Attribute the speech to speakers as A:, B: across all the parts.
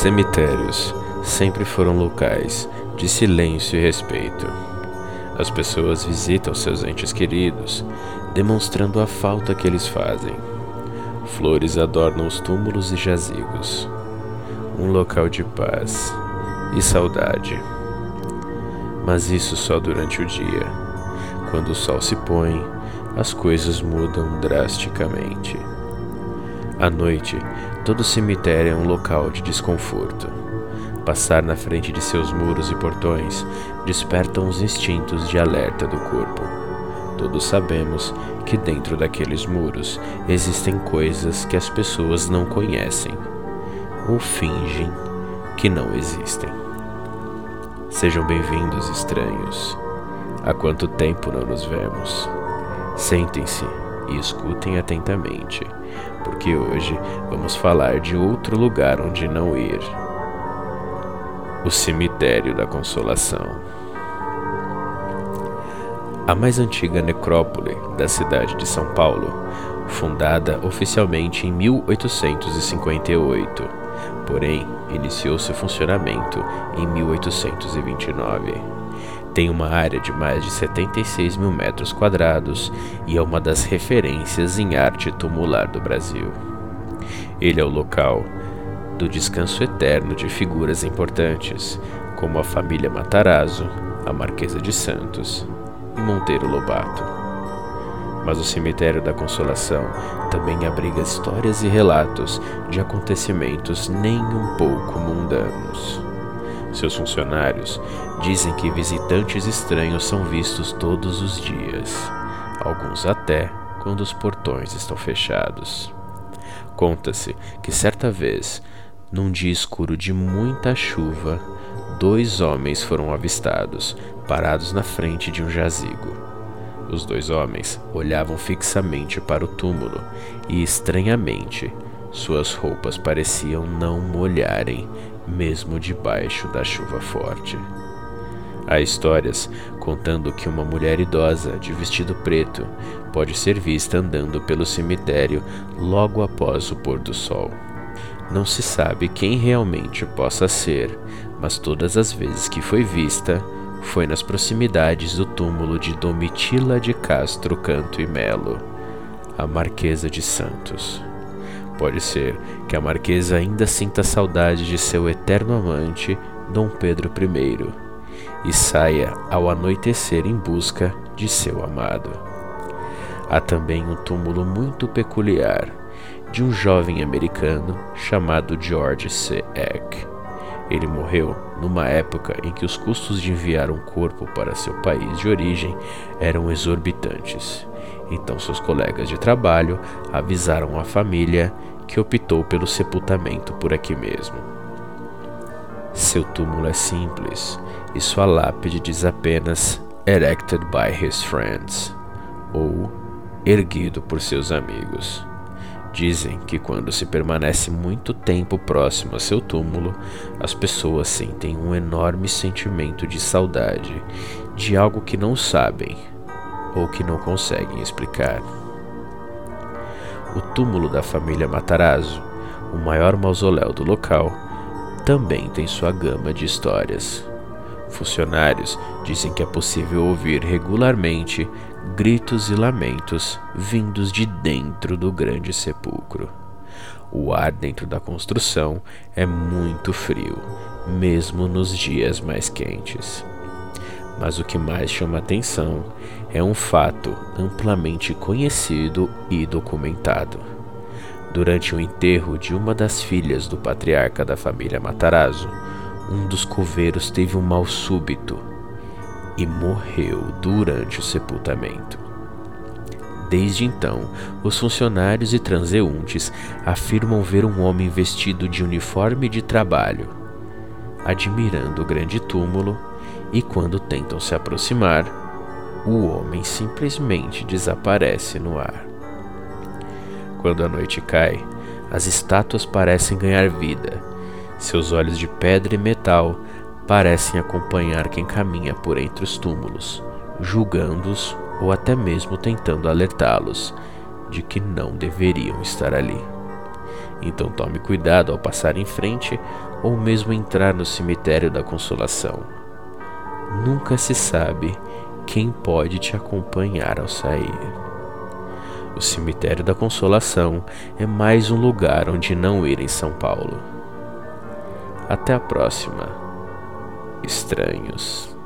A: Cemitérios sempre foram locais de silêncio e respeito. As pessoas visitam seus entes queridos, demonstrando a falta que eles fazem. Flores adornam os túmulos e jazigos, um local de paz e saudade. Mas isso só durante o dia. Quando o sol se põe, as coisas mudam drasticamente. À noite, todo cemitério é um local de desconforto. Passar na frente de seus muros e portões despertam os instintos de alerta do corpo. Todos sabemos que dentro daqueles muros existem coisas que as pessoas não conhecem ou fingem que não existem. Sejam bem-vindos, estranhos. Há quanto tempo não nos vemos? Sentem-se e escutem atentamente, porque hoje vamos falar de outro lugar onde não ir o Cemitério da Consolação. A mais antiga necrópole da cidade de São Paulo, fundada oficialmente em 1858, porém iniciou seu funcionamento em 1829. Tem uma área de mais de 76 mil metros quadrados e é uma das referências em arte tumular do Brasil. Ele é o local do descanso eterno de figuras importantes, como a família Matarazzo, a Marquesa de Santos e Monteiro Lobato. Mas o Cemitério da Consolação também abriga histórias e relatos de acontecimentos nem um pouco mundanos. Seus funcionários dizem que visitantes estranhos são vistos todos os dias, alguns até quando os portões estão fechados. Conta-se que certa vez num dia escuro de muita chuva, dois homens foram avistados, parados na frente de um jazigo. Os dois homens olhavam fixamente para o túmulo e, estranhamente, suas roupas pareciam não molharem, mesmo debaixo da chuva forte. Há histórias contando que uma mulher idosa de vestido preto pode ser vista andando pelo cemitério logo após o pôr do sol. Não se sabe quem realmente possa ser, mas todas as vezes que foi vista, foi nas proximidades do túmulo de Domitila de Castro Canto e Melo, a Marquesa de Santos. Pode ser que a Marquesa ainda sinta saudade de seu eterno amante, Dom Pedro I, e saia ao anoitecer em busca de seu amado. Há também um túmulo muito peculiar de um jovem americano chamado George C. Eck. Ele morreu numa época em que os custos de enviar um corpo para seu país de origem eram exorbitantes. Então seus colegas de trabalho avisaram a família que optou pelo sepultamento por aqui mesmo. Seu túmulo é simples e sua lápide diz apenas Erected by his friends ou erguido por seus amigos. Dizem que quando se permanece muito tempo próximo a seu túmulo, as pessoas sentem um enorme sentimento de saudade de algo que não sabem ou que não conseguem explicar. O túmulo da família Matarazzo, o maior mausoléu do local, também tem sua gama de histórias. Funcionários dizem que é possível ouvir regularmente gritos e lamentos vindos de dentro do grande sepulcro. O ar dentro da construção é muito frio, mesmo nos dias mais quentes. Mas o que mais chama atenção é um fato amplamente conhecido e documentado. Durante o enterro de uma das filhas do patriarca da família Matarazzo, um dos coveiros teve um mal súbito e morreu durante o sepultamento. Desde então, os funcionários e transeuntes afirmam ver um homem vestido de uniforme de trabalho, admirando o grande túmulo, e quando tentam se aproximar, o homem simplesmente desaparece no ar. Quando a noite cai, as estátuas parecem ganhar vida seus olhos de pedra e metal parecem acompanhar quem caminha por entre os túmulos, julgando-os ou até mesmo tentando alertá-los de que não deveriam estar ali. Então tome cuidado ao passar em frente ou mesmo entrar no cemitério da consolação. Nunca se sabe quem pode te acompanhar ao sair. O cemitério da consolação é mais um lugar onde não ir em São Paulo. Até a próxima, estranhos.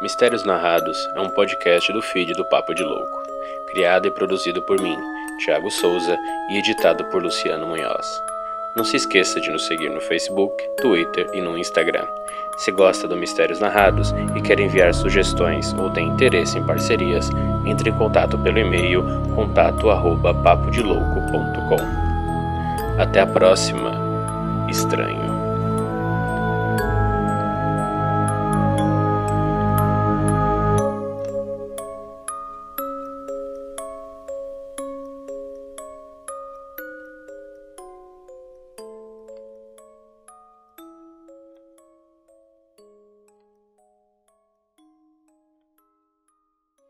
A: Mistérios Narrados é um podcast do feed do Papo de Louco, criado e produzido por mim, Thiago Souza, e editado por Luciano Munhoz. Não se esqueça de nos seguir no Facebook, Twitter e no Instagram. Se gosta do Mistérios Narrados e quer enviar sugestões ou tem interesse em parcerias, entre em contato pelo e-mail contato@papodelouco.com. Até a próxima, estranho.